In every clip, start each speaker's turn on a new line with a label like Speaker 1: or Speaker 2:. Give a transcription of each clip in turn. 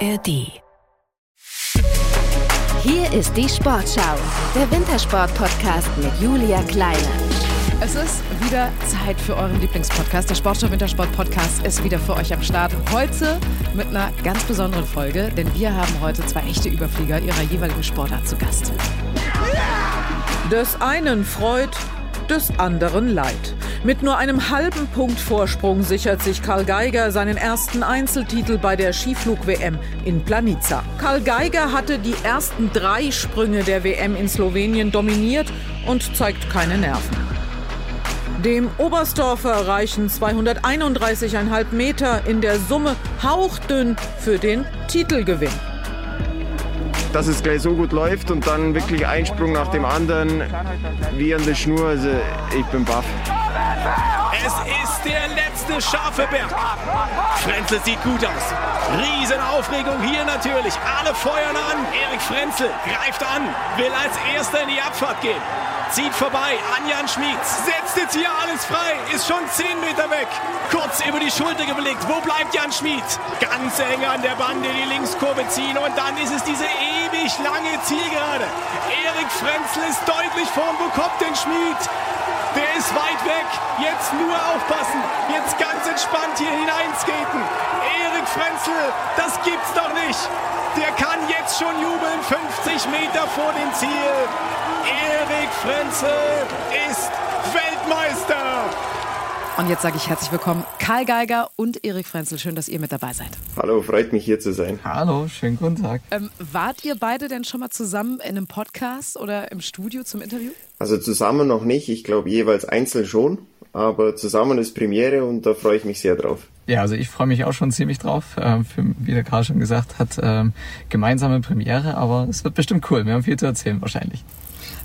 Speaker 1: ARD. Hier ist die Sportschau, der Wintersport-Podcast mit Julia Kleine.
Speaker 2: Es ist wieder Zeit für euren Lieblingspodcast. Der Sportschau Wintersport Podcast ist wieder für euch am Start. Heute mit einer ganz besonderen Folge, denn wir haben heute zwei echte Überflieger ihrer jeweiligen Sportart zu Gast.
Speaker 3: Des einen freut, des anderen leid. Mit nur einem halben Punkt Vorsprung sichert sich Karl Geiger seinen ersten Einzeltitel bei der Skiflug-WM in Planica. Karl Geiger hatte die ersten drei Sprünge der WM in Slowenien dominiert und zeigt keine Nerven. Dem Oberstdorfer reichen 231,5 Meter in der Summe hauchdünn für den Titelgewinn
Speaker 4: dass es gleich so gut läuft und dann wirklich ein Sprung nach dem anderen wie an der Schnur. Also ich bin baff.
Speaker 5: Es ist der letzte scharfe Berg. Frenzel sieht gut aus. Riesenaufregung hier natürlich. Alle feuern an. Erik Frenzel greift an, will als erster in die Abfahrt gehen. Zieht vorbei an Jan Schmieds. Setzt jetzt hier alles frei. Ist schon 10 Meter weg. Kurz über die Schulter geblickt. Wo bleibt Jan Schmid? Ganz eng an der Bande die Linkskurve ziehen. Und dann ist es diese ewig lange Zielgerade. Erik Frenzel ist deutlich vorn. Wo kommt denn Schmid? Der ist weit weg. Jetzt nur aufpassen. Jetzt ganz entspannt hier hineinskaten. Erik Frenzel, das gibt's doch nicht. Der kann jetzt schon jubeln. 50 Meter vor dem Ziel. Erik Frenzel ist Weltmeister.
Speaker 2: Und jetzt sage ich herzlich willkommen, Karl Geiger und Erik Frenzel. Schön, dass ihr mit dabei seid.
Speaker 4: Hallo, freut mich hier zu sein.
Speaker 6: Hallo, schönen guten Tag.
Speaker 2: Ähm, wart ihr beide denn schon mal zusammen in einem Podcast oder im Studio zum Interview?
Speaker 4: Also zusammen noch nicht, ich glaube jeweils einzeln schon, aber zusammen ist Premiere und da freue ich mich sehr drauf.
Speaker 6: Ja, also ich freue mich auch schon ziemlich drauf. Ähm, für, wie der Karl schon gesagt hat, ähm, gemeinsame Premiere, aber es wird bestimmt cool. Wir haben viel zu erzählen wahrscheinlich.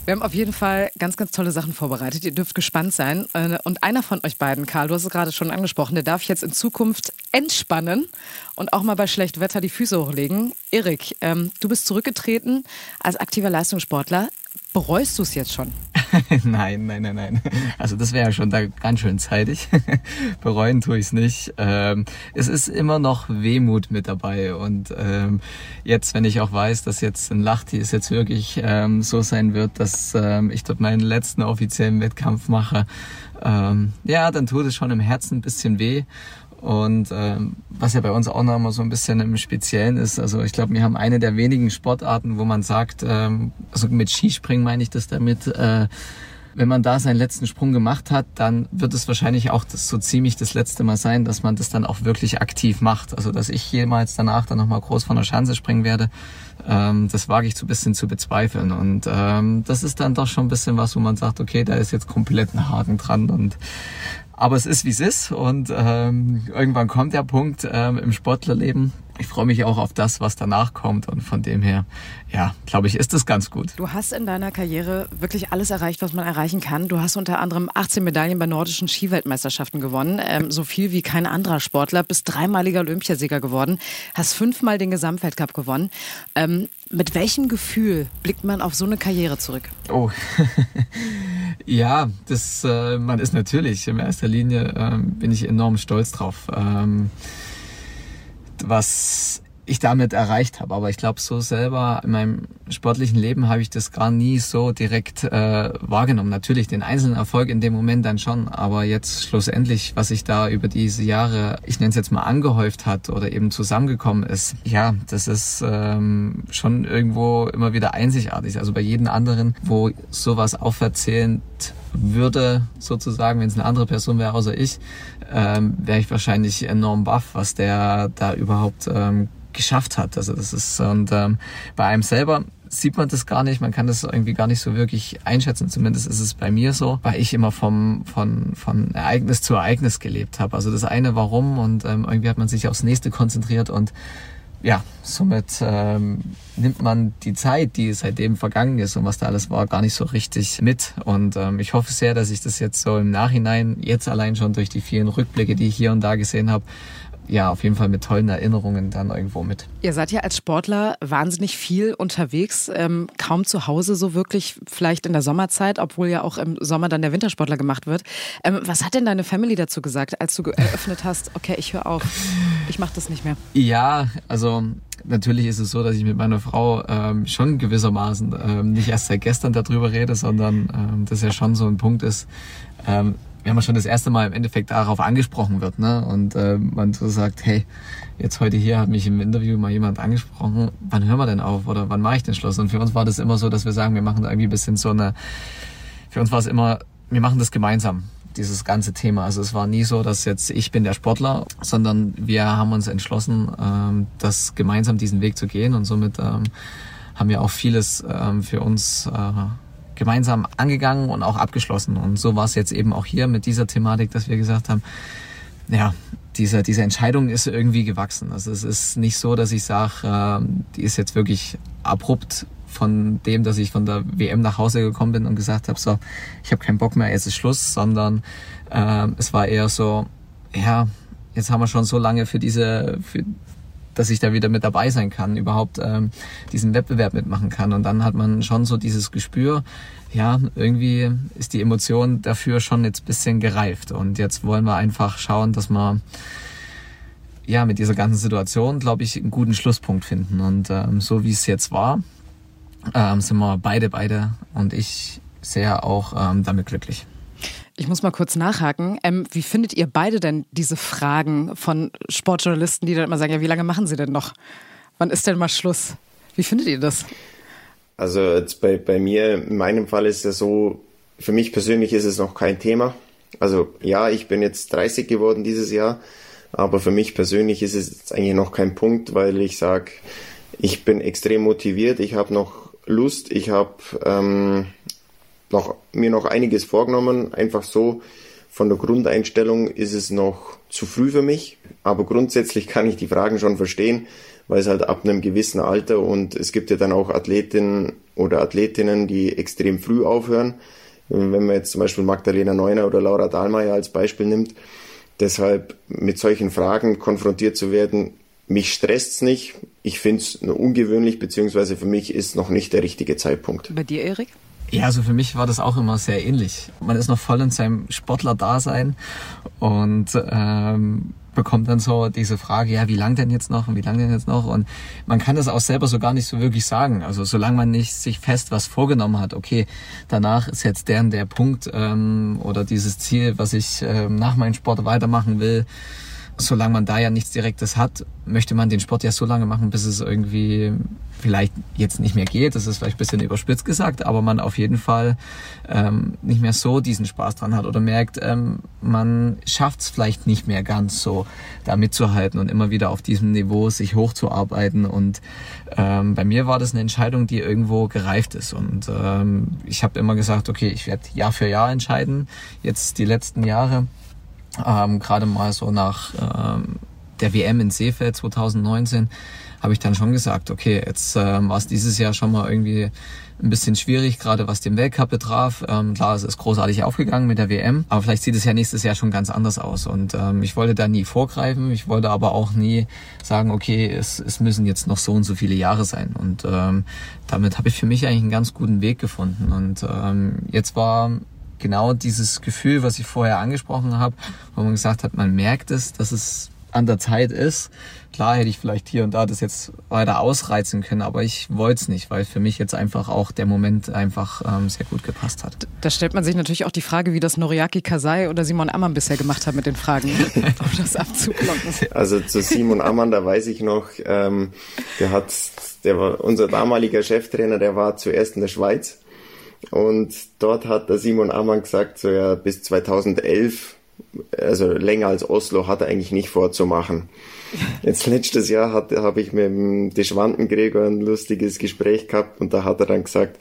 Speaker 2: Wir haben auf jeden Fall ganz, ganz tolle Sachen vorbereitet. Ihr dürft gespannt sein. Äh, und einer von euch beiden, Karl, du hast es gerade schon angesprochen, der darf jetzt in Zukunft entspannen und auch mal bei schlechtem Wetter die Füße hochlegen. Erik, ähm, du bist zurückgetreten als aktiver Leistungssportler. Bereust du es jetzt schon?
Speaker 6: nein, nein, nein, nein. Also das wäre ja schon da ganz schön zeitig. Bereuen tue ich es nicht. Ähm, es ist immer noch Wehmut mit dabei. Und ähm, jetzt, wenn ich auch weiß, dass jetzt ein Lachti es jetzt wirklich ähm, so sein wird, dass ähm, ich dort meinen letzten offiziellen Wettkampf mache, ähm, ja, dann tut es schon im Herzen ein bisschen weh. Und ähm, was ja bei uns auch noch mal so ein bisschen im Speziellen ist, also ich glaube, wir haben eine der wenigen Sportarten, wo man sagt, ähm, also mit Skispringen meine ich das damit, äh, wenn man da seinen letzten Sprung gemacht hat, dann wird es wahrscheinlich auch das so ziemlich das letzte Mal sein, dass man das dann auch wirklich aktiv macht. Also dass ich jemals danach dann nochmal groß von der Schanze springen werde, ähm, das wage ich so ein bisschen zu bezweifeln. Und ähm, das ist dann doch schon ein bisschen was, wo man sagt, okay, da ist jetzt komplett ein Haken dran und aber es ist, wie es ist und ähm, irgendwann kommt der Punkt ähm, im Sportlerleben. Ich freue mich auch auf das, was danach kommt und von dem her, ja, glaube ich, ist das ganz gut.
Speaker 2: Du hast in deiner Karriere wirklich alles erreicht, was man erreichen kann. Du hast unter anderem 18 Medaillen bei nordischen Skiweltmeisterschaften gewonnen, ähm, so viel wie kein anderer Sportler, bist dreimaliger Olympiasieger geworden, hast fünfmal den Gesamtweltcup gewonnen. Ähm, mit welchem Gefühl blickt man auf so eine Karriere zurück?
Speaker 6: Oh, ja, das, äh, man ist natürlich in erster Linie ähm, bin ich enorm stolz drauf, ähm, was ich damit erreicht habe. Aber ich glaube, so selber in meinem sportlichen Leben habe ich das gar nie so direkt äh, wahrgenommen. Natürlich den einzelnen Erfolg in dem Moment dann schon, aber jetzt schlussendlich, was sich da über diese Jahre, ich nenne es jetzt mal angehäuft hat oder eben zusammengekommen ist, ja, das ist ähm, schon irgendwo immer wieder einzigartig. Also bei jedem anderen, wo sowas auferzählend würde, sozusagen, wenn es eine andere Person wäre außer ich, ähm, wäre ich wahrscheinlich enorm baff, was der da überhaupt ähm, geschafft hat. Also das ist und ähm, bei einem selber sieht man das gar nicht, man kann das irgendwie gar nicht so wirklich einschätzen. Zumindest ist es bei mir so, weil ich immer vom von von Ereignis zu Ereignis gelebt habe. Also das eine warum und ähm, irgendwie hat man sich aufs nächste konzentriert und ja, somit ähm, nimmt man die Zeit, die seitdem vergangen ist und was da alles war, gar nicht so richtig mit. Und ähm, ich hoffe sehr, dass ich das jetzt so im Nachhinein, jetzt allein schon durch die vielen Rückblicke, die ich hier und da gesehen habe, ja, auf jeden Fall mit tollen Erinnerungen dann irgendwo mit.
Speaker 2: Ihr seid ja als Sportler wahnsinnig viel unterwegs, ähm, kaum zu Hause so wirklich, vielleicht in der Sommerzeit, obwohl ja auch im Sommer dann der Wintersportler gemacht wird. Ähm, was hat denn deine Family dazu gesagt, als du eröffnet hast, okay, ich höre auf, ich mache das nicht mehr?
Speaker 6: Ja, also natürlich ist es so, dass ich mit meiner Frau ähm, schon gewissermaßen ähm, nicht erst seit gestern darüber rede, sondern ähm, das ja schon so ein Punkt ist, ähm, wenn man schon das erste Mal im Endeffekt darauf angesprochen wird, ne? Und äh, man so sagt, hey, jetzt heute hier hat mich im Interview mal jemand angesprochen, wann hören wir denn auf oder wann mache ich den Schluss? Und für uns war das immer so, dass wir sagen, wir machen irgendwie ein bisschen so eine, für uns war es immer, wir machen das gemeinsam dieses ganze Thema. Also es war nie so, dass jetzt ich bin der Sportler, sondern wir haben uns entschlossen, ähm, das gemeinsam diesen Weg zu gehen und somit ähm, haben wir auch vieles ähm, für uns äh, gemeinsam angegangen und auch abgeschlossen. Und so war es jetzt eben auch hier mit dieser Thematik, dass wir gesagt haben, ja, diese, diese Entscheidung ist irgendwie gewachsen. Also es ist nicht so, dass ich sage, äh, die ist jetzt wirklich abrupt von dem, dass ich von der WM nach Hause gekommen bin und gesagt habe, so, ich habe keinen Bock mehr, jetzt ist Schluss, sondern äh, es war eher so, ja, jetzt haben wir schon so lange für diese, für dass ich da wieder mit dabei sein kann, überhaupt ähm, diesen Wettbewerb mitmachen kann. Und dann hat man schon so dieses Gespür, ja, irgendwie ist die Emotion dafür schon jetzt bisschen gereift. Und jetzt wollen wir einfach schauen, dass wir ja mit dieser ganzen Situation, glaube ich, einen guten Schlusspunkt finden. Und ähm, so wie es jetzt war, ähm, sind wir beide, beide und ich sehr auch ähm, damit glücklich.
Speaker 2: Ich muss mal kurz nachhaken. Ähm, wie findet ihr beide denn diese Fragen von Sportjournalisten, die dann immer sagen, ja, wie lange machen sie denn noch? Wann ist denn mal Schluss? Wie findet ihr das?
Speaker 4: Also jetzt bei, bei mir, in meinem Fall ist es so, für mich persönlich ist es noch kein Thema. Also ja, ich bin jetzt 30 geworden dieses Jahr, aber für mich persönlich ist es eigentlich noch kein Punkt, weil ich sage, ich bin extrem motiviert, ich habe noch Lust, ich habe ähm, noch, mir noch einiges vorgenommen. Einfach so von der Grundeinstellung ist es noch zu früh für mich. Aber grundsätzlich kann ich die Fragen schon verstehen, weil es halt ab einem gewissen Alter und es gibt ja dann auch Athletinnen oder Athletinnen, die extrem früh aufhören. Wenn man jetzt zum Beispiel Magdalena Neuner oder Laura Dahlmeier als Beispiel nimmt. Deshalb mit solchen Fragen konfrontiert zu werden, mich stresst's nicht. Ich finde es nur ungewöhnlich, beziehungsweise für mich ist noch nicht der richtige Zeitpunkt.
Speaker 2: Bei dir, Erik?
Speaker 6: Ja, also für mich war das auch immer sehr ähnlich. Man ist noch voll in seinem Sportler-Dasein und ähm, bekommt dann so diese Frage, ja, wie lang denn jetzt noch und wie lang denn jetzt noch? Und man kann das auch selber so gar nicht so wirklich sagen. Also solange man nicht sich fest was vorgenommen hat, okay, danach ist jetzt der und der Punkt ähm, oder dieses Ziel, was ich ähm, nach meinem Sport weitermachen will, solange man da ja nichts Direktes hat, möchte man den Sport ja so lange machen, bis es irgendwie vielleicht jetzt nicht mehr geht. Das ist vielleicht ein bisschen überspitzt gesagt, aber man auf jeden Fall ähm, nicht mehr so diesen Spaß dran hat oder merkt, ähm, man schafft es vielleicht nicht mehr ganz so, da mitzuhalten und immer wieder auf diesem Niveau sich hochzuarbeiten. Und ähm, bei mir war das eine Entscheidung, die irgendwo gereift ist. Und ähm, ich habe immer gesagt, okay, ich werde Jahr für Jahr entscheiden. Jetzt die letzten Jahre ähm, Gerade mal so nach ähm, der WM in Seefeld 2019 habe ich dann schon gesagt, okay, jetzt ähm, war es dieses Jahr schon mal irgendwie ein bisschen schwierig, gerade was den Weltcup betraf. Ähm, klar, es ist großartig aufgegangen mit der WM, aber vielleicht sieht es ja nächstes Jahr schon ganz anders aus. Und ähm, ich wollte da nie vorgreifen, ich wollte aber auch nie sagen, okay, es, es müssen jetzt noch so und so viele Jahre sein. Und ähm, damit habe ich für mich eigentlich einen ganz guten Weg gefunden. Und ähm, jetzt war genau dieses Gefühl, was ich vorher angesprochen habe, wo man gesagt hat, man merkt es, dass es an der Zeit ist. Klar hätte ich vielleicht hier und da das jetzt weiter ausreizen können, aber ich wollte es nicht, weil für mich jetzt einfach auch der Moment einfach ähm, sehr gut gepasst hat.
Speaker 2: Da stellt man sich natürlich auch die Frage, wie das Noriaki Kasai oder Simon Ammann bisher gemacht haben mit den Fragen, um das abzublocken.
Speaker 4: Also zu Simon Ammann, da weiß ich noch, ähm, der hat, der war unser damaliger Cheftrainer, der war zuerst in der Schweiz und dort hat der Simon Ammann gesagt, so ja, bis 2011, also länger als Oslo, hat er eigentlich nicht vorzumachen. Jetzt letztes Jahr habe ich mit dem Deschwanden-Gregor ein lustiges Gespräch gehabt und da hat er dann gesagt,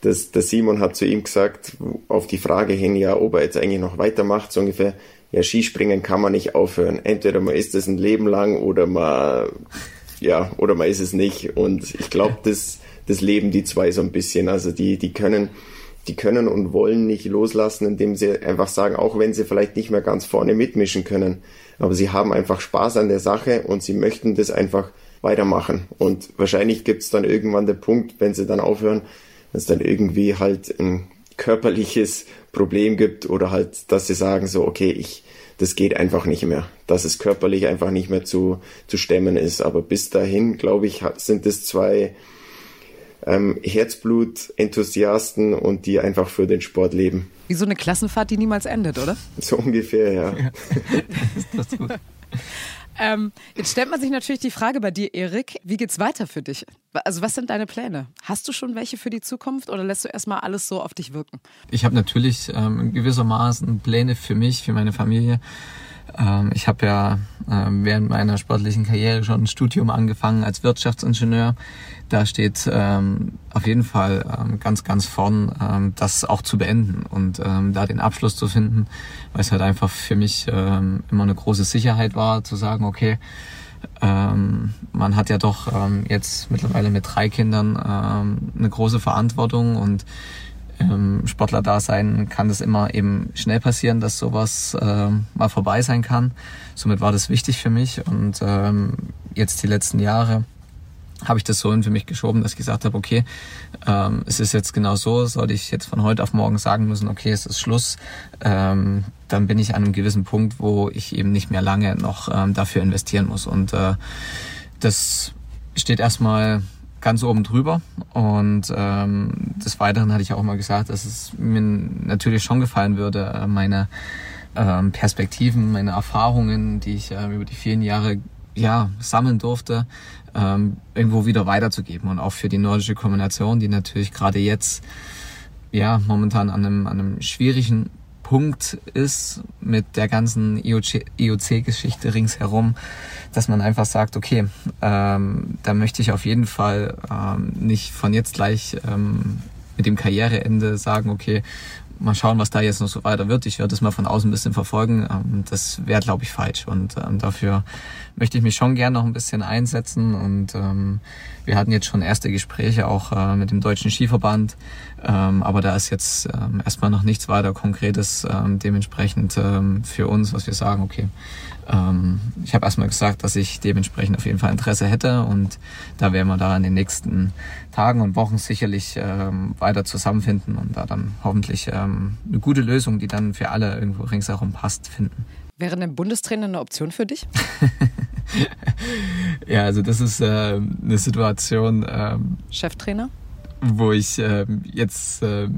Speaker 4: dass der Simon hat zu ihm gesagt, auf die Frage hin, ja, ob er jetzt eigentlich noch weitermacht, so ungefähr, ja, Skispringen kann man nicht aufhören. Entweder man ist es ein Leben lang oder man, ja, oder man ist es nicht. Und ich glaube, das, das leben die zwei so ein bisschen. Also die, die können, die können und wollen nicht loslassen, indem sie einfach sagen, auch wenn sie vielleicht nicht mehr ganz vorne mitmischen können, aber sie haben einfach Spaß an der Sache und sie möchten das einfach weitermachen. Und wahrscheinlich gibt es dann irgendwann den Punkt, wenn sie dann aufhören, dass es dann irgendwie halt ein körperliches Problem gibt oder halt, dass sie sagen so, okay, ich, das geht einfach nicht mehr, dass es körperlich einfach nicht mehr zu, zu stemmen ist. Aber bis dahin, glaube ich, sind es zwei ähm, Herzblut-Enthusiasten und die einfach für den Sport leben.
Speaker 2: Wie so eine Klassenfahrt, die niemals endet, oder?
Speaker 4: So ungefähr, ja. ja das ist
Speaker 2: gut. Ähm, jetzt stellt man sich natürlich die Frage bei dir, Erik, wie geht's weiter für dich? Also was sind deine Pläne? Hast du schon welche für die Zukunft oder lässt du erstmal alles so auf dich wirken?
Speaker 6: Ich habe natürlich ähm, gewissermaßen Pläne für mich, für meine Familie. Ähm, ich habe ja ähm, während meiner sportlichen Karriere schon ein Studium angefangen als Wirtschaftsingenieur. Da steht ähm, auf jeden Fall ähm, ganz, ganz vorn, ähm, das auch zu beenden und ähm, da den Abschluss zu finden, weil es halt einfach für mich ähm, immer eine große Sicherheit war, zu sagen, okay, ähm, man hat ja doch ähm, jetzt mittlerweile mit drei Kindern ähm, eine große Verantwortung und ähm, Sportler-Dasein kann das immer eben schnell passieren, dass sowas äh, mal vorbei sein kann. Somit war das wichtig für mich und ähm, jetzt die letzten Jahre habe ich das so für mich geschoben, dass ich gesagt habe, okay, ähm, es ist jetzt genau so, sollte ich jetzt von heute auf morgen sagen müssen, okay, es ist Schluss, ähm, dann bin ich an einem gewissen Punkt, wo ich eben nicht mehr lange noch ähm, dafür investieren muss. Und äh, das steht erstmal ganz oben drüber. Und ähm, des Weiteren hatte ich auch mal gesagt, dass es mir natürlich schon gefallen würde, äh, meine ähm, Perspektiven, meine Erfahrungen, die ich äh, über die vielen Jahre ja, sammeln durfte, ähm, irgendwo wieder weiterzugeben. Und auch für die nordische Kombination, die natürlich gerade jetzt ja momentan an einem, an einem schwierigen Punkt ist mit der ganzen IOC-Geschichte e ringsherum, dass man einfach sagt, okay, ähm, da möchte ich auf jeden Fall ähm, nicht von jetzt gleich ähm, mit dem Karriereende sagen, okay, mal schauen, was da jetzt noch so weiter wird. Ich werde das mal von außen ein bisschen verfolgen. Ähm, das wäre, glaube ich, falsch. Und ähm, dafür möchte ich mich schon gern noch ein bisschen einsetzen. Und ähm, wir hatten jetzt schon erste Gespräche auch äh, mit dem Deutschen Skiverband. Ähm, aber da ist jetzt ähm, erstmal noch nichts weiter Konkretes ähm, dementsprechend ähm, für uns, was wir sagen, okay. Ähm, ich habe erstmal gesagt, dass ich dementsprechend auf jeden Fall Interesse hätte und da werden wir da in den nächsten Tagen und Wochen sicherlich ähm, weiter zusammenfinden und da dann hoffentlich eine gute Lösung, die dann für alle irgendwo ringsherum passt, finden.
Speaker 2: Wäre ein Bundestrainer eine Option für dich?
Speaker 6: ja, also das ist äh, eine Situation.
Speaker 2: Cheftrainer?
Speaker 6: Wo ich äh, jetzt äh,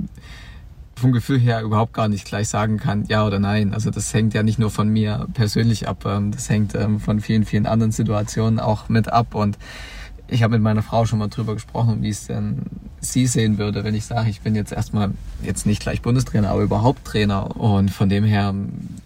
Speaker 6: vom Gefühl her überhaupt gar nicht gleich sagen kann, ja oder nein. Also das hängt ja nicht nur von mir persönlich ab, ähm, das hängt ähm, von vielen, vielen anderen Situationen auch mit ab. Und ich habe mit meiner Frau schon mal drüber gesprochen, wie es denn sie sehen würde, wenn ich sage, ich bin jetzt erstmal jetzt nicht gleich Bundestrainer, aber überhaupt Trainer. Und von dem her,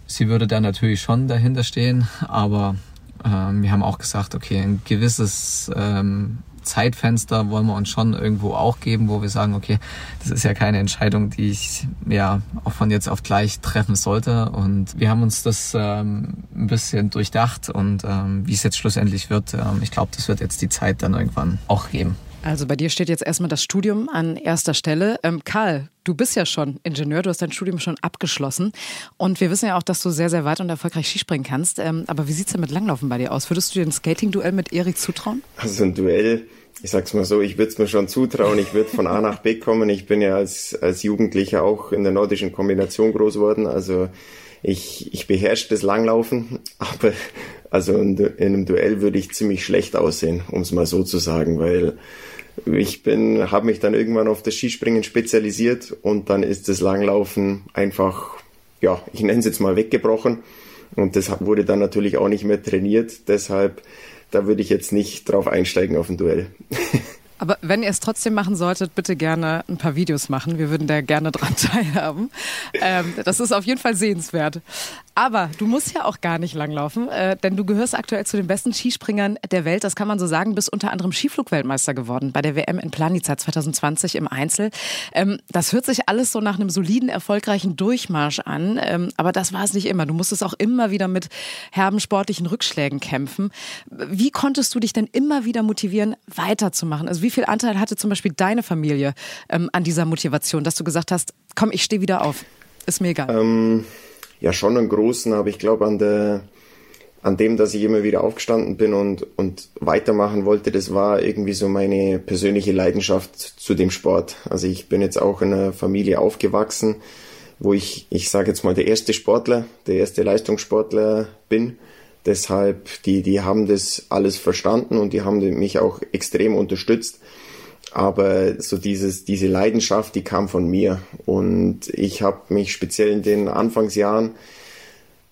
Speaker 6: sie würde da natürlich schon dahinter stehen, aber ähm, wir haben auch gesagt, okay, ein gewisses ähm, Zeitfenster wollen wir uns schon irgendwo auch geben, wo wir sagen, okay, das ist ja keine Entscheidung, die ich ja auch von jetzt auf gleich treffen sollte. Und wir haben uns das ähm, ein bisschen durchdacht und ähm, wie es jetzt schlussendlich wird, ähm, ich glaube, das wird jetzt die Zeit dann irgendwann auch geben.
Speaker 2: Also bei dir steht jetzt erstmal das Studium an erster Stelle. Ähm, Karl, du bist ja schon Ingenieur, du hast dein Studium schon abgeschlossen. Und wir wissen ja auch, dass du sehr, sehr weit und erfolgreich Skispringen kannst. Ähm, aber wie sieht es denn mit Langlaufen bei dir aus? Würdest du dir ein Skating-Duell mit Erik zutrauen?
Speaker 4: Also ein Duell, ich sag's mal so, ich würde es mir schon zutrauen. Ich würde von A nach B kommen. Ich bin ja als, als Jugendlicher auch in der nordischen Kombination groß geworden. Also ich, ich beherrsche das Langlaufen, aber also in, in einem Duell würde ich ziemlich schlecht aussehen, um es mal so zu sagen, weil ich bin, habe mich dann irgendwann auf das Skispringen spezialisiert und dann ist das Langlaufen einfach, ja, ich nenne es jetzt mal weggebrochen. Und das wurde dann natürlich auch nicht mehr trainiert. Deshalb, da würde ich jetzt nicht drauf einsteigen auf ein Duell.
Speaker 2: Aber wenn ihr es trotzdem machen solltet, bitte gerne ein paar Videos machen. Wir würden da gerne dran teilhaben. Ähm, das ist auf jeden Fall sehenswert. Aber du musst ja auch gar nicht langlaufen, äh, denn du gehörst aktuell zu den besten Skispringern der Welt. Das kann man so sagen. Bist unter anderem Skiflugweltmeister geworden bei der WM in Planica 2020 im Einzel. Ähm, das hört sich alles so nach einem soliden, erfolgreichen Durchmarsch an. Ähm, aber das war es nicht immer. Du musstest auch immer wieder mit herben sportlichen Rückschlägen kämpfen. Wie konntest du dich denn immer wieder motivieren, weiterzumachen? Also wie viel Anteil hatte zum Beispiel deine Familie ähm, an dieser Motivation, dass du gesagt hast, komm, ich stehe wieder auf? Ist mir egal.
Speaker 4: Ja schon einen großen, aber ich glaube an der an dem, dass ich immer wieder aufgestanden bin und, und weitermachen wollte, das war irgendwie so meine persönliche Leidenschaft zu dem Sport. Also ich bin jetzt auch in einer Familie aufgewachsen, wo ich, ich sage jetzt mal, der erste Sportler, der erste Leistungssportler bin. Deshalb, die, die haben das alles verstanden und die haben mich auch extrem unterstützt. Aber so dieses, diese Leidenschaft, die kam von mir. Und ich habe mich speziell in den Anfangsjahren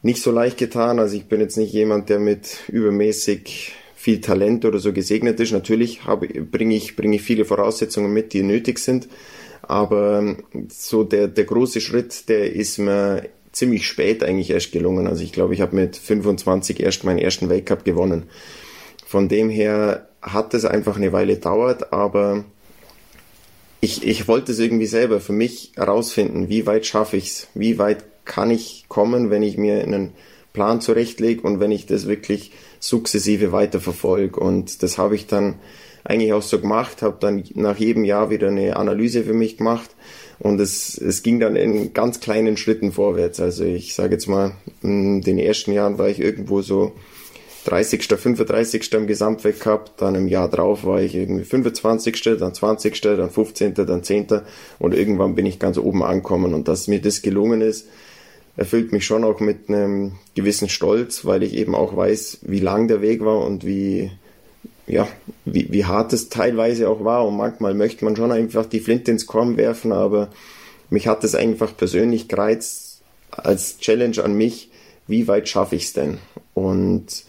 Speaker 4: nicht so leicht getan. Also ich bin jetzt nicht jemand, der mit übermäßig viel Talent oder so gesegnet ist. Natürlich bringe ich, bringe ich viele Voraussetzungen mit, die nötig sind. Aber so der, der große Schritt, der ist mir ziemlich spät eigentlich erst gelungen. Also ich glaube, ich habe mit 25 erst meinen ersten Weltcup gewonnen. Von dem her hat es einfach eine Weile dauert, aber ich, ich wollte es irgendwie selber für mich herausfinden, wie weit schaffe ich es, wie weit kann ich kommen, wenn ich mir einen Plan zurechtlege und wenn ich das wirklich sukzessive weiterverfolge. Und das habe ich dann eigentlich auch so gemacht, habe dann nach jedem Jahr wieder eine Analyse für mich gemacht und es, es ging dann in ganz kleinen Schritten vorwärts. Also ich sage jetzt mal, in den ersten Jahren war ich irgendwo so 30., 35. im Gesamtweltcup, dann im Jahr drauf war ich irgendwie 25., dann 20., dann 15., dann 10. und irgendwann bin ich ganz oben angekommen und dass mir das gelungen ist, erfüllt mich schon auch mit einem gewissen Stolz, weil ich eben auch weiß, wie lang der Weg war und wie, ja, wie, wie hart es teilweise auch war und manchmal möchte man schon einfach die Flinte ins Korn werfen, aber mich hat es einfach persönlich gereizt als Challenge an mich, wie weit schaffe ich es denn? Und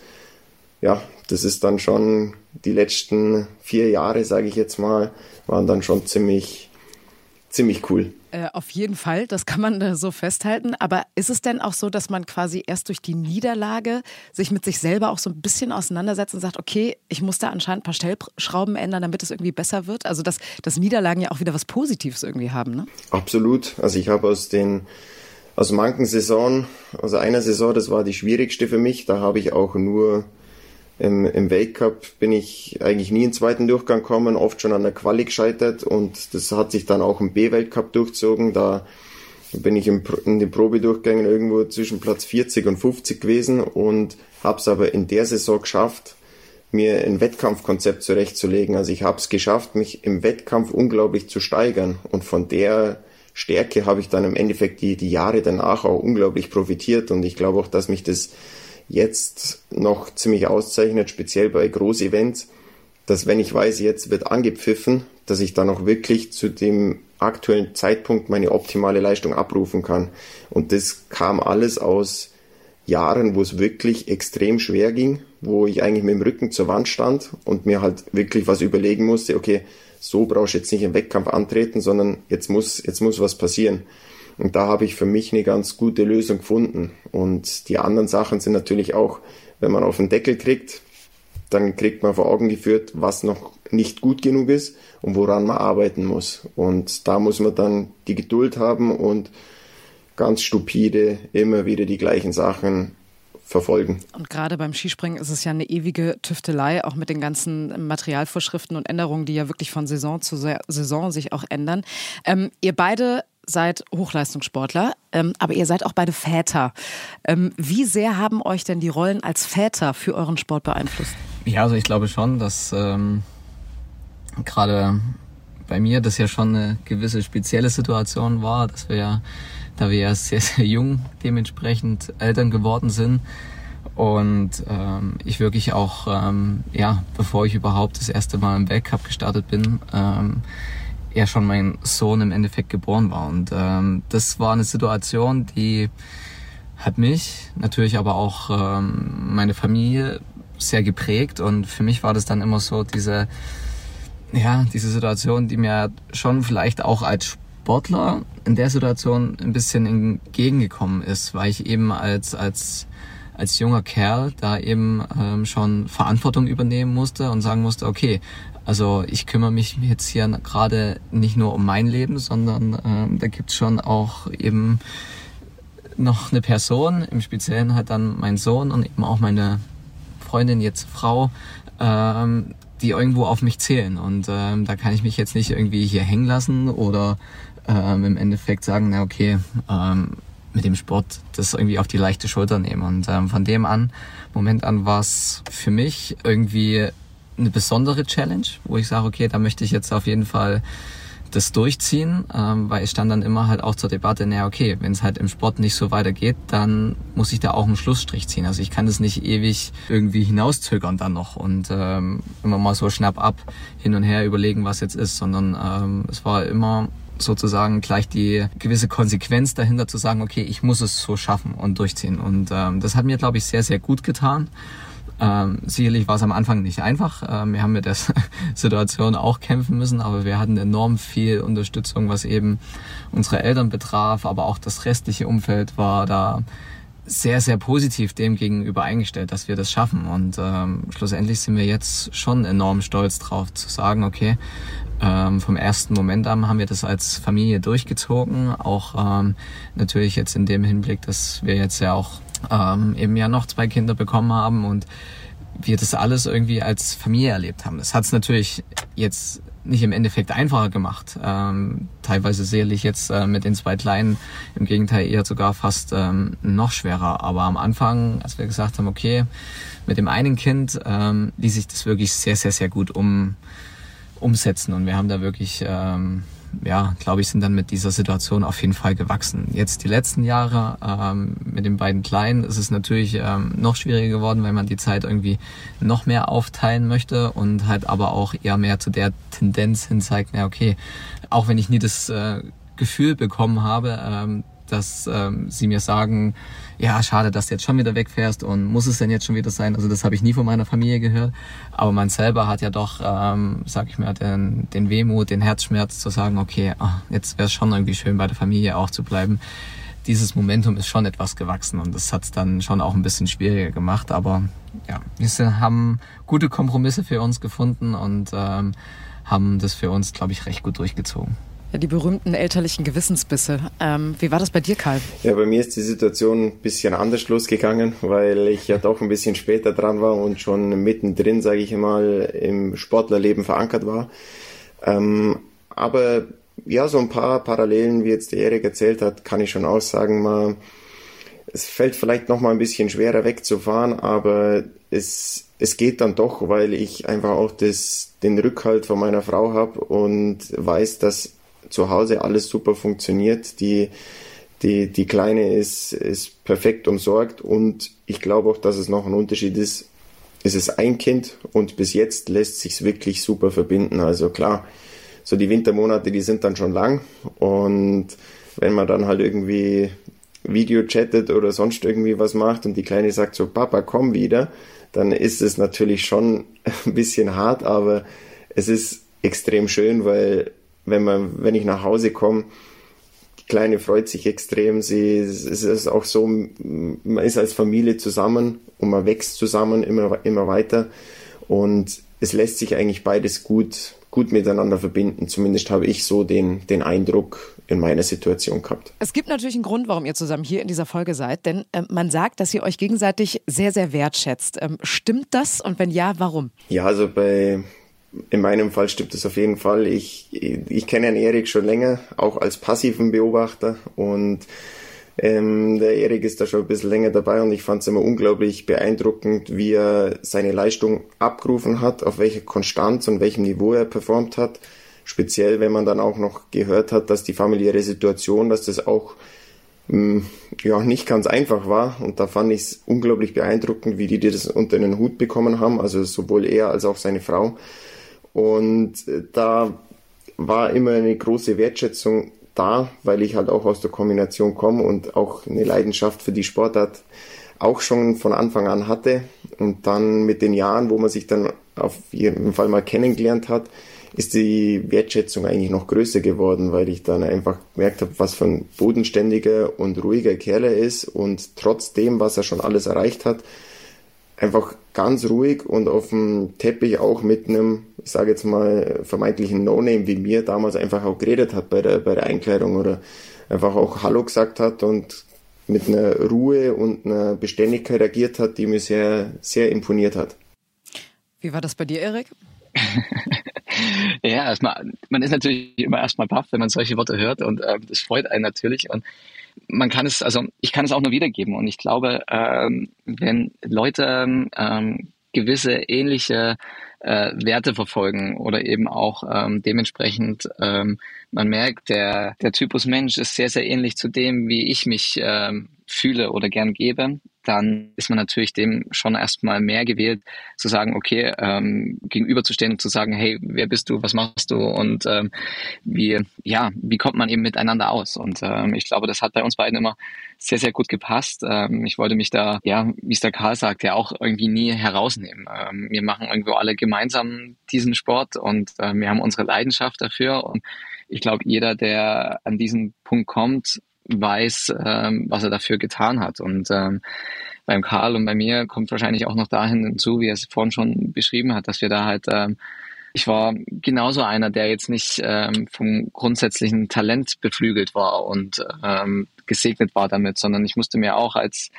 Speaker 4: ja, das ist dann schon die letzten vier Jahre, sage ich jetzt mal, waren dann schon ziemlich, ziemlich cool.
Speaker 2: Äh, auf jeden Fall, das kann man äh, so festhalten. Aber ist es denn auch so, dass man quasi erst durch die Niederlage sich mit sich selber auch so ein bisschen auseinandersetzt und sagt, okay, ich muss da anscheinend ein paar Stellschrauben ändern, damit es irgendwie besser wird? Also, dass, dass Niederlagen ja auch wieder was Positives irgendwie haben, ne?
Speaker 4: Absolut. Also, ich habe aus den aus manchen Saison, also einer Saison, das war die schwierigste für mich, da habe ich auch nur im, Im Weltcup bin ich eigentlich nie im zweiten Durchgang gekommen, oft schon an der Quali gescheitert und das hat sich dann auch im B-Weltcup durchzogen. Da bin ich im, in den Probedurchgängen irgendwo zwischen Platz 40 und 50 gewesen und habe es aber in der Saison geschafft, mir ein Wettkampfkonzept zurechtzulegen. Also ich habe es geschafft, mich im Wettkampf unglaublich zu steigern und von der Stärke habe ich dann im Endeffekt die, die Jahre danach auch unglaublich profitiert und ich glaube auch, dass mich das jetzt noch ziemlich auszeichnet, speziell bei Großevents, dass wenn ich weiß, jetzt wird angepfiffen, dass ich dann auch wirklich zu dem aktuellen Zeitpunkt meine optimale Leistung abrufen kann. Und das kam alles aus Jahren, wo es wirklich extrem schwer ging, wo ich eigentlich mit dem Rücken zur Wand stand und mir halt wirklich was überlegen musste, okay, so brauchst du jetzt nicht im Wettkampf antreten, sondern jetzt muss, jetzt muss was passieren. Und da habe ich für mich eine ganz gute Lösung gefunden. Und die anderen Sachen sind natürlich auch, wenn man auf den Deckel kriegt, dann kriegt man vor Augen geführt, was noch nicht gut genug ist und woran man arbeiten muss. Und da muss man dann die Geduld haben und ganz stupide immer wieder die gleichen Sachen verfolgen.
Speaker 2: Und gerade beim Skispringen ist es ja eine ewige Tüftelei, auch mit den ganzen Materialvorschriften und Änderungen, die ja wirklich von Saison zu Saison sich auch ändern. Ähm, ihr beide seid Hochleistungssportler, ähm, aber ihr seid auch beide Väter. Ähm, wie sehr haben euch denn die Rollen als Väter für euren Sport beeinflusst?
Speaker 6: Ja, also ich glaube schon, dass ähm, gerade bei mir das ja schon eine gewisse spezielle Situation war, dass wir ja, da wir ja sehr, sehr jung dementsprechend Eltern geworden sind und ähm, ich wirklich auch, ähm, ja, bevor ich überhaupt das erste Mal im Weltcup gestartet bin, ähm, ja schon mein Sohn im Endeffekt geboren war. Und ähm, das war eine Situation, die hat mich, natürlich aber auch ähm, meine Familie sehr geprägt. Und für mich war das dann immer so diese, ja, diese Situation, die mir schon vielleicht auch als Sportler in der Situation ein bisschen entgegengekommen ist, weil ich eben als, als, als junger Kerl da eben ähm, schon Verantwortung übernehmen musste und sagen musste, okay, also ich kümmere mich jetzt hier gerade nicht nur um mein Leben, sondern ähm, da gibt's schon auch eben noch eine Person, im Speziellen halt dann mein Sohn und eben auch meine Freundin, jetzt Frau, ähm, die irgendwo auf mich zählen. Und ähm, da kann ich mich jetzt nicht irgendwie hier hängen lassen oder ähm, im Endeffekt sagen, na okay, ähm, mit dem Sport das irgendwie auf die leichte Schulter nehmen. Und ähm, von dem an, Moment an, war es für mich irgendwie eine besondere Challenge, wo ich sage, okay, da möchte ich jetzt auf jeden Fall das durchziehen, ähm, weil es stand dann immer halt auch zur Debatte, naja, okay, wenn es halt im Sport nicht so weitergeht, dann muss ich da auch einen Schlussstrich ziehen. Also ich kann das nicht ewig irgendwie hinauszögern dann noch und ähm, immer mal so schnapp ab hin und her überlegen, was jetzt ist, sondern ähm, es war immer sozusagen gleich die gewisse Konsequenz dahinter zu sagen, okay, ich muss es so schaffen und durchziehen. Und ähm, das hat mir, glaube ich, sehr, sehr gut getan. Ähm, sicherlich war es am Anfang nicht einfach. Ähm, wir haben mit der Situation auch kämpfen müssen, aber wir hatten enorm viel Unterstützung, was eben unsere Eltern betraf, aber auch das restliche Umfeld war da sehr, sehr positiv dem gegenüber eingestellt, dass wir das schaffen. Und ähm, schlussendlich sind wir jetzt schon enorm stolz drauf zu sagen, okay, ähm, vom ersten Moment an haben wir das als Familie durchgezogen. Auch ähm, natürlich jetzt in dem Hinblick, dass wir jetzt ja auch ähm, eben ja noch zwei Kinder bekommen haben und wir das alles irgendwie als Familie erlebt haben. Das hat es natürlich jetzt nicht im Endeffekt einfacher gemacht. Ähm, teilweise sicherlich jetzt äh, mit den zwei Kleinen im Gegenteil eher sogar fast ähm, noch schwerer. Aber am Anfang, als wir gesagt haben, okay, mit dem einen Kind ähm, ließ sich das wirklich sehr, sehr, sehr gut um, umsetzen. Und wir haben da wirklich ähm, ja, glaube ich, sind dann mit dieser Situation auf jeden Fall gewachsen. Jetzt die letzten Jahre ähm, mit den beiden Kleinen ist es natürlich ähm, noch schwieriger geworden, weil man die Zeit irgendwie noch mehr aufteilen möchte und halt aber auch eher mehr zu der Tendenz hin zeigt, na okay, auch wenn ich nie das äh, Gefühl bekommen habe, ähm, dass ähm, sie mir sagen, ja, schade, dass du jetzt schon wieder wegfährst und muss es denn jetzt schon wieder sein? Also das habe ich nie von meiner Familie gehört. Aber man selber hat ja doch, ähm, sag ich mal, den, den Wehmut, den Herzschmerz zu sagen, okay, ach, jetzt wäre es schon irgendwie schön, bei der Familie auch zu bleiben. Dieses Momentum ist schon etwas gewachsen und das hat es dann schon auch ein bisschen schwieriger gemacht. Aber ja, wir haben gute Kompromisse für uns gefunden und ähm, haben das für uns, glaube ich, recht gut durchgezogen.
Speaker 2: Ja, die berühmten elterlichen Gewissensbisse. Ähm, wie war das bei dir, Karl?
Speaker 4: Ja, bei mir ist die Situation ein bisschen anders losgegangen, weil ich ja doch ein bisschen später dran war und schon mittendrin, sage ich mal, im Sportlerleben verankert war. Ähm, aber ja, so ein paar Parallelen, wie jetzt der Erik erzählt hat, kann ich schon aussagen, mal, es fällt vielleicht noch mal ein bisschen schwerer wegzufahren, aber es, es geht dann doch, weil ich einfach auch das, den Rückhalt von meiner Frau habe und weiß, dass zu Hause alles super funktioniert. Die, die, die Kleine ist, ist perfekt umsorgt und ich glaube auch, dass es noch ein Unterschied ist. Es ist ein Kind und bis jetzt lässt sich's wirklich super verbinden. Also klar, so die Wintermonate, die sind dann schon lang und wenn man dann halt irgendwie Video chattet oder sonst irgendwie was macht und die Kleine sagt so, Papa, komm wieder, dann ist es natürlich schon ein bisschen hart, aber es ist extrem schön, weil wenn man, wenn ich nach Hause komme, die Kleine freut sich extrem. Sie, es ist auch so, man ist als Familie zusammen und man wächst zusammen immer, immer weiter. Und es lässt sich eigentlich beides gut, gut miteinander verbinden. Zumindest habe ich so den, den Eindruck in meiner Situation gehabt.
Speaker 2: Es gibt natürlich einen Grund, warum ihr zusammen hier in dieser Folge seid, denn äh, man sagt, dass ihr euch gegenseitig sehr, sehr wertschätzt. Ähm, stimmt das? Und wenn ja, warum?
Speaker 4: Ja, also bei, in meinem Fall stimmt es auf jeden Fall. Ich, ich kenne Herrn Erik schon länger, auch als passiven Beobachter und ähm, der Erik ist da schon ein bisschen länger dabei und ich fand es immer unglaublich beeindruckend, wie er seine Leistung abgerufen hat, auf welcher Konstanz und welchem Niveau er performt hat. Speziell, wenn man dann auch noch gehört hat, dass die familiäre Situation, dass das auch mh, mm, ja nicht ganz einfach war und da fand ich es unglaublich beeindruckend, wie die das unter den Hut bekommen haben, also sowohl er als auch seine Frau. Und äh, da war immer eine große Wertschätzung da, weil ich halt auch aus der Kombination komme und auch eine Leidenschaft für die Sportart auch schon von Anfang an hatte. Und dann mit den Jahren, wo man sich dann auf jeden Fall mal kennengelernt hat, ist die Wertschätzung eigentlich noch größer geworden, weil ich dann einfach gemerkt habe, was für ein bodenständiger und ruhiger Kerl er ist und trotzdem, was er schon alles erreicht hat, einfach ganz ruhig und auf dem Teppich auch mit einem, ich sage jetzt mal, vermeintlichen No-Name wie mir damals einfach auch geredet hat bei der, bei der Einkleidung oder einfach auch Hallo gesagt hat und mit einer Ruhe und einer Beständigkeit reagiert hat, die mir sehr, sehr imponiert hat.
Speaker 2: Wie war das bei dir, Erik?
Speaker 6: ja, erstmal, man ist natürlich immer erstmal baff, wenn man solche Worte hört und äh, das freut einen natürlich. Und man kann es, also ich kann es auch nur wiedergeben. Und ich glaube, ähm, wenn Leute ähm, gewisse ähnliche äh, Werte verfolgen oder eben auch ähm, dementsprechend ähm, man merkt, der, der Typus Mensch ist sehr, sehr ähnlich zu dem, wie ich mich ähm, fühle oder gern gebe, dann ist man natürlich dem schon erstmal mehr gewählt, zu sagen, okay, ähm, gegenüberzustehen und zu sagen, hey, wer bist du, was machst du und ähm, wie, ja, wie kommt man eben miteinander aus? Und ähm, ich glaube, das hat bei uns beiden immer sehr, sehr gut gepasst. Ähm, ich wollte mich da, ja, wie es der Karl sagt, ja auch irgendwie nie herausnehmen. Ähm, wir machen irgendwo alle gemeinsam diesen Sport und äh, wir haben unsere Leidenschaft dafür und ich glaube, jeder, der an diesen Punkt kommt, weiß, ähm, was er dafür getan hat. Und ähm, beim Karl und bei mir kommt wahrscheinlich auch noch dahin hinzu, wie er es vorhin schon beschrieben hat, dass wir da halt, ähm, ich war genauso einer, der jetzt nicht ähm, vom grundsätzlichen Talent beflügelt war und ähm, gesegnet war damit, sondern ich musste mir auch als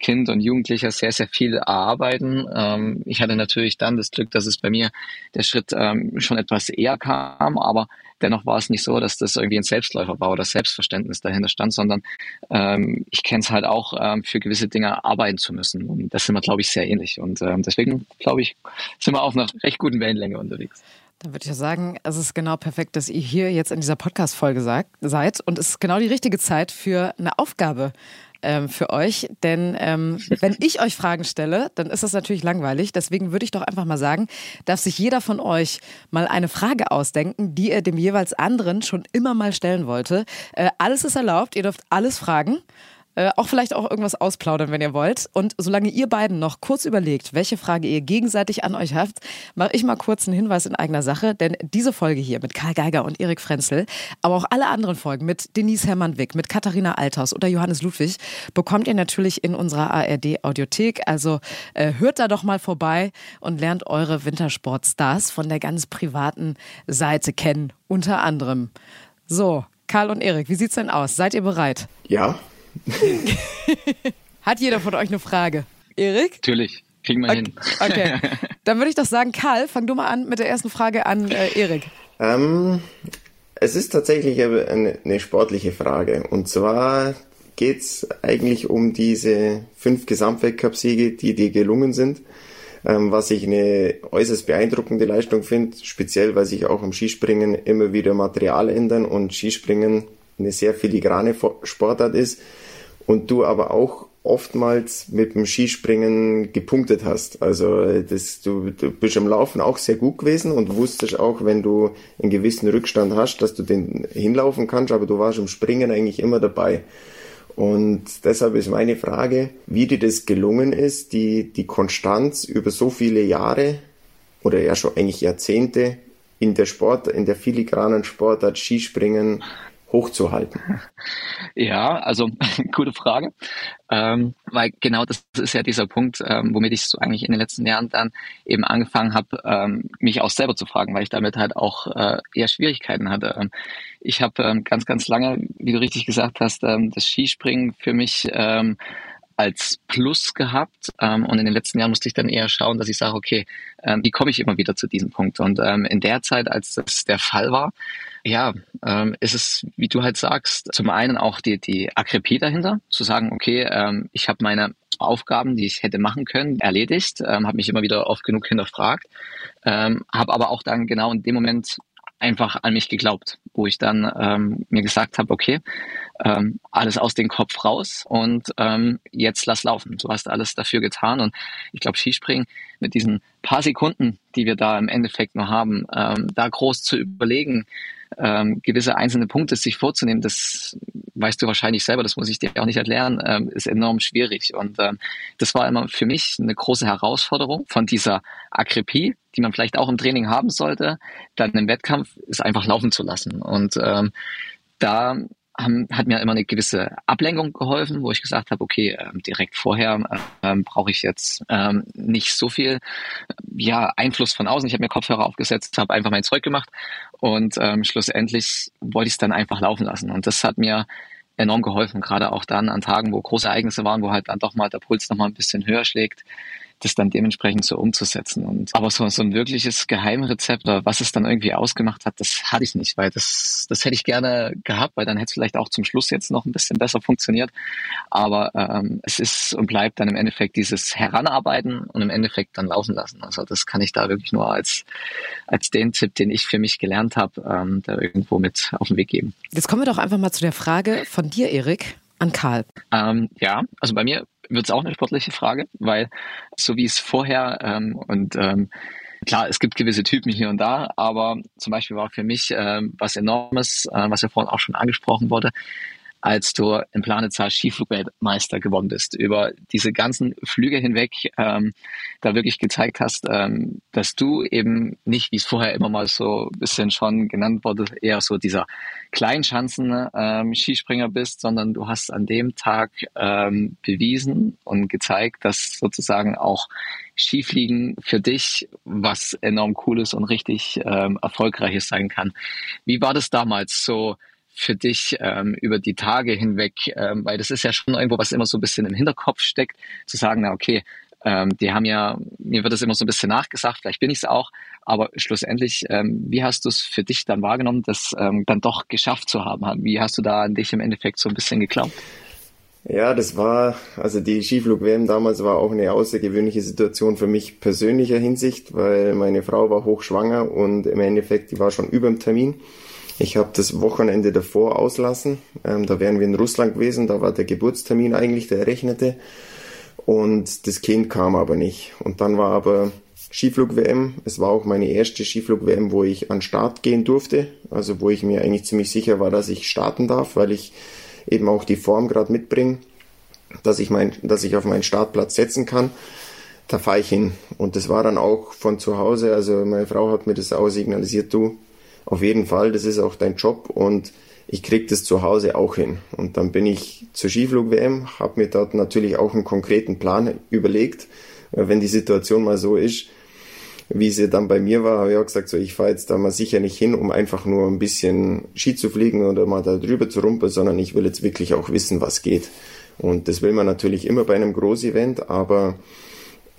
Speaker 6: Kind und Jugendlicher sehr, sehr viel erarbeiten. Ähm, ich hatte natürlich dann das Glück, dass es bei mir der Schritt ähm, schon etwas eher kam, aber dennoch war es nicht so, dass das irgendwie ein Selbstläufer war oder Selbstverständnis dahinter stand, sondern ähm, ich kenne es halt auch, ähm, für gewisse Dinge arbeiten zu müssen. Und das sind wir, glaube ich, sehr ähnlich. Und ähm, deswegen, glaube ich, sind wir auf einer recht guten Wellenlänge unterwegs.
Speaker 2: Dann würde ich ja sagen, es ist genau perfekt, dass ihr hier jetzt in dieser Podcast-Folge seid und es ist genau die richtige Zeit für eine Aufgabe ähm, für euch. Denn ähm, wenn ich euch Fragen stelle, dann ist das natürlich langweilig. Deswegen würde ich doch einfach mal sagen, darf sich jeder von euch mal eine Frage ausdenken, die er dem jeweils anderen schon immer mal stellen wollte. Äh, alles ist erlaubt, ihr dürft alles fragen. Äh, auch vielleicht auch irgendwas ausplaudern, wenn ihr wollt. Und solange ihr beiden noch kurz überlegt, welche Frage ihr gegenseitig an euch habt, mache ich mal kurz einen Hinweis in eigener Sache. Denn diese Folge hier mit Karl Geiger und Erik Frenzel, aber auch alle anderen Folgen mit Denise Hermann-Wick, mit Katharina Althaus oder Johannes Ludwig, bekommt ihr natürlich in unserer ARD-Audiothek. Also äh, hört da doch mal vorbei und lernt eure Wintersportstars von der ganz privaten Seite kennen. Unter anderem. So, Karl und Erik, wie sieht's denn aus? Seid ihr bereit?
Speaker 4: Ja,
Speaker 2: Hat jeder von euch eine Frage? Erik?
Speaker 6: Natürlich. Kriegen wir
Speaker 2: okay.
Speaker 6: hin.
Speaker 2: Okay. Dann würde ich doch sagen, Karl, fang du mal an mit der ersten Frage an äh, Erik.
Speaker 4: Ähm, es ist tatsächlich eine, eine sportliche Frage. Und zwar geht es eigentlich um diese fünf Gesamtweltcup-Siege, die dir gelungen sind. Ähm, was ich eine äußerst beeindruckende Leistung finde, speziell weil sich auch im Skispringen immer wieder Material ändern und Skispringen eine sehr filigrane Sportart ist und du aber auch oftmals mit dem Skispringen gepunktet hast. Also das, du, du bist im Laufen auch sehr gut gewesen und wusstest auch, wenn du einen gewissen Rückstand hast, dass du den hinlaufen kannst, aber du warst im Springen eigentlich immer dabei. Und deshalb ist meine Frage, wie dir das gelungen ist, die, die Konstanz über so viele Jahre oder ja schon eigentlich Jahrzehnte in der Sport, in der filigranen Sportart Skispringen hochzuhalten?
Speaker 6: Ja, also gute Frage, ähm, weil genau das ist ja dieser Punkt, ähm, womit ich so eigentlich in den letzten Jahren dann eben angefangen habe, ähm, mich auch selber zu fragen, weil ich damit halt auch äh, eher Schwierigkeiten hatte. Ähm, ich habe ähm, ganz, ganz lange, wie du richtig gesagt hast, ähm, das Skispringen für mich als Plus gehabt ähm, und in den letzten Jahren musste ich dann eher schauen, dass ich sage, okay, ähm, wie komme ich immer wieder zu diesem Punkt? Und ähm, in der Zeit, als das der Fall war, ja, ähm, ist es, wie du halt sagst, zum einen auch die, die Akrepie dahinter, zu sagen, okay, ähm, ich habe meine Aufgaben, die ich hätte machen können, erledigt, ähm, habe mich immer wieder oft genug hinterfragt, ähm, habe aber auch dann genau in dem Moment einfach an mich geglaubt, wo ich dann ähm, mir gesagt habe, okay, ähm, alles aus dem Kopf raus und ähm, jetzt lass laufen. Du hast alles dafür getan und ich glaube, Skispringen mit diesen paar Sekunden, die wir da im Endeffekt nur haben, ähm, da groß zu überlegen, ähm, gewisse einzelne Punkte sich vorzunehmen, das weißt du wahrscheinlich selber, das muss ich dir auch nicht erklären, ähm, ist enorm schwierig. Und ähm, das war immer für mich eine große Herausforderung von dieser Akribie, die man vielleicht auch im Training haben sollte, dann im Wettkampf ist einfach laufen zu lassen. Und ähm, da haben, hat mir immer eine gewisse Ablenkung geholfen, wo ich gesagt habe, okay, ähm, direkt vorher ähm, brauche ich jetzt ähm, nicht so viel ja, Einfluss von außen. Ich habe mir Kopfhörer aufgesetzt, habe einfach mein Zeug gemacht und ähm, schlussendlich wollte ich es dann einfach laufen lassen. Und das hat mir enorm geholfen, gerade auch dann an Tagen, wo große Ereignisse waren, wo halt dann doch mal der Puls noch mal ein bisschen höher schlägt, das dann dementsprechend so umzusetzen. Und aber so, so ein wirkliches Geheimrezept oder was es dann irgendwie ausgemacht hat, das hatte ich nicht, weil das, das hätte ich gerne gehabt, weil dann hätte es vielleicht auch zum Schluss jetzt noch ein bisschen besser funktioniert. Aber ähm, es ist und bleibt dann im Endeffekt dieses Heranarbeiten und im Endeffekt dann laufen lassen. Also das kann ich da wirklich nur als, als den Tipp, den ich für mich gelernt habe, ähm, da irgendwo mit auf den Weg geben.
Speaker 2: Jetzt kommen wir doch einfach mal zu der Frage von dir, Erik, an Karl.
Speaker 6: Ähm, ja, also bei mir wird es auch eine sportliche Frage, weil so wie es vorher ähm, und ähm, klar, es gibt gewisse Typen hier und da, aber zum Beispiel war für mich ähm, was Enormes, äh, was ja vorhin auch schon angesprochen wurde, als du im Planetzahl Skiflugweltmeister geworden bist, über diese ganzen Flüge hinweg ähm, da wirklich gezeigt hast, ähm, dass du eben nicht, wie es vorher immer mal so ein bisschen schon genannt wurde, eher so dieser Kleinschanzen ähm, Skispringer bist, sondern du hast an dem Tag ähm, bewiesen und gezeigt, dass sozusagen auch Skifliegen für dich was enorm cooles und richtig ähm, erfolgreiches sein kann. Wie war das damals so? Für dich ähm, über die Tage hinweg? Ähm, weil das ist ja schon irgendwo, was immer so ein bisschen im Hinterkopf steckt, zu sagen, na okay, ähm, die haben ja, mir wird das immer so ein bisschen nachgesagt, vielleicht bin ich es auch, aber schlussendlich, ähm, wie hast du es für dich dann wahrgenommen, das ähm, dann doch geschafft zu haben? Wie hast du da an dich im Endeffekt so ein bisschen geglaubt?
Speaker 4: Ja, das war, also die Skiflug-WM damals war auch eine außergewöhnliche Situation für mich persönlicher Hinsicht, weil meine Frau war hochschwanger und im Endeffekt, die war schon über dem Termin. Ich habe das Wochenende davor auslassen. Ähm, da wären wir in Russland gewesen. Da war der Geburtstermin eigentlich der errechnete. Und das Kind kam aber nicht. Und dann war aber Skiflug-WM. Es war auch meine erste Skiflug-WM, wo ich an Start gehen durfte. Also wo ich mir eigentlich ziemlich sicher war, dass ich starten darf, weil ich eben auch die Form gerade mitbringe, dass ich dass ich auf meinen Startplatz setzen kann. Da fahre ich hin. Und das war dann auch von zu Hause. Also meine Frau hat mir das auch signalisiert, du, auf jeden Fall, das ist auch dein Job und ich krieg das zu Hause auch hin. Und dann bin ich zur Skiflug-WM, habe mir dort natürlich auch einen konkreten Plan überlegt. Wenn die Situation mal so ist, wie sie dann bei mir war, habe ich auch gesagt, so ich fahre jetzt da mal sicher nicht hin, um einfach nur ein bisschen Ski zu fliegen oder mal da drüber zu rumpeln, sondern ich will jetzt wirklich auch wissen, was geht. Und das will man natürlich immer bei einem Großevent, aber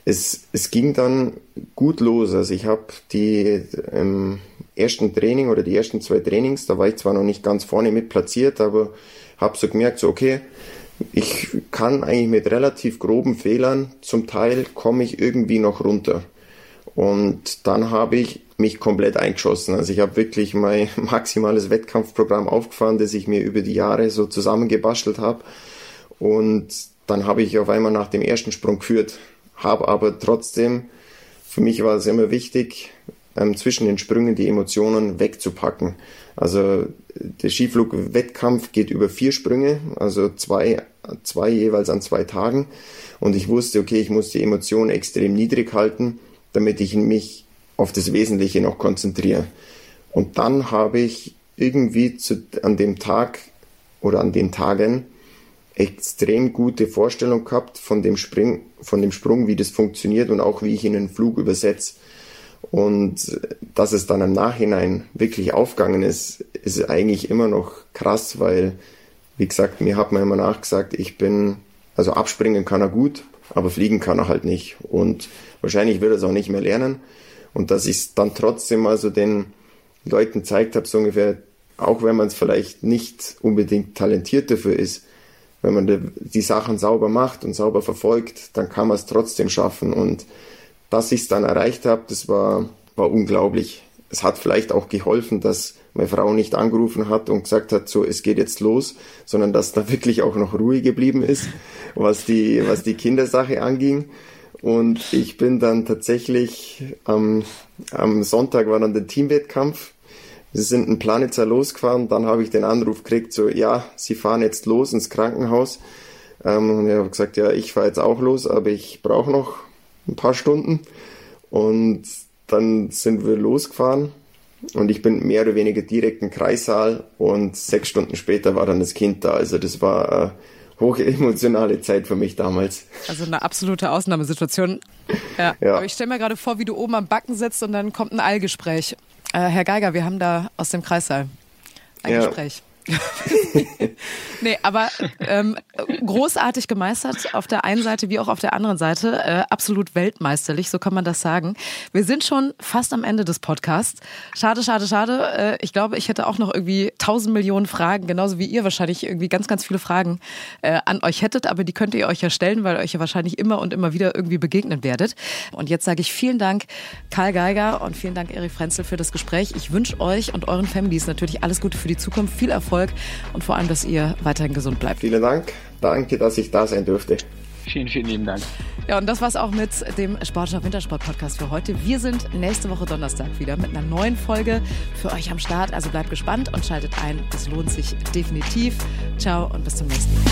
Speaker 4: es, es ging dann gut los. Also ich habe die ähm, ersten Training oder die ersten zwei Trainings, da war ich zwar noch nicht ganz vorne mit platziert, aber habe so gemerkt, so okay, ich kann eigentlich mit relativ groben Fehlern, zum Teil komme ich irgendwie noch runter. Und dann habe ich mich komplett eingeschossen. Also ich habe wirklich mein maximales Wettkampfprogramm aufgefahren, das ich mir über die Jahre so zusammengebastelt habe. Und dann habe ich auf einmal nach dem ersten Sprung geführt, habe aber trotzdem, für mich war es immer wichtig, ähm, zwischen den Sprüngen die Emotionen wegzupacken. Also der Skiflug-Wettkampf geht über vier Sprünge, also zwei, zwei jeweils an zwei Tagen. Und ich wusste, okay, ich muss die Emotionen extrem niedrig halten, damit ich mich auf das Wesentliche noch konzentriere. Und dann habe ich irgendwie zu, an dem Tag oder an den Tagen extrem gute Vorstellung gehabt von dem, Spring, von dem Sprung, wie das funktioniert und auch wie ich in einen Flug übersetze. Und dass es dann im Nachhinein wirklich aufgegangen ist, ist eigentlich immer noch krass, weil, wie gesagt, mir hat man immer nachgesagt, ich bin, also abspringen kann er gut, aber fliegen kann er halt nicht. Und wahrscheinlich wird er es auch nicht mehr lernen. Und dass ich es dann trotzdem also den Leuten zeigt habe, so ungefähr, auch wenn man es vielleicht nicht unbedingt talentiert dafür ist, wenn man die Sachen sauber macht und sauber verfolgt, dann kann man es trotzdem schaffen. Und dass ich es dann erreicht habe, das war, war unglaublich. Es hat vielleicht auch geholfen, dass meine Frau nicht angerufen hat und gesagt hat, so, es geht jetzt los, sondern dass da wirklich auch noch Ruhe geblieben ist, was die, was die Kindersache anging. Und ich bin dann tatsächlich am, am Sonntag war dann der Teamwettkampf. Wir sind in Planitzer losgefahren, dann habe ich den Anruf gekriegt, so, ja, Sie fahren jetzt los ins Krankenhaus. Ähm, und ich habe gesagt, ja, ich fahre jetzt auch los, aber ich brauche noch ein paar Stunden. Und dann sind wir losgefahren und ich bin mehr oder weniger direkt im Kreissaal und sechs Stunden später war dann das Kind da. Also das war eine hochemotionale Zeit für mich damals.
Speaker 2: Also eine absolute Ausnahmesituation. Ja. ja. Aber ich stelle mir gerade vor, wie du oben am Backen sitzt und dann kommt ein Eilgespräch. Äh, Herr Geiger, wir haben da aus dem Kreissaal ein ja. Gespräch. nee, aber ähm, großartig gemeistert auf der einen Seite wie auch auf der anderen Seite. Äh, absolut weltmeisterlich, so kann man das sagen. Wir sind schon fast am Ende des Podcasts. Schade, schade, schade. Äh, ich glaube, ich hätte auch noch irgendwie tausend Millionen Fragen, genauso wie ihr wahrscheinlich irgendwie ganz, ganz viele Fragen äh, an euch hättet, aber die könnt ihr euch ja stellen, weil euch ja wahrscheinlich immer und immer wieder irgendwie begegnen werdet. Und jetzt sage ich vielen Dank, Karl Geiger und vielen Dank, Erik Frenzel, für das Gespräch. Ich wünsche euch und euren Families natürlich alles Gute für die Zukunft, viel Erfolg Erfolg und vor allem, dass ihr weiterhin gesund bleibt.
Speaker 4: Vielen Dank. Danke, dass ich da sein durfte.
Speaker 5: Vielen, vielen lieben Dank.
Speaker 2: Ja, und das war's auch mit dem Sportschau Wintersport Podcast für heute. Wir sind nächste Woche Donnerstag wieder mit einer neuen Folge für euch am Start. Also bleibt gespannt und schaltet ein. Es lohnt sich definitiv. Ciao und bis zum nächsten Mal.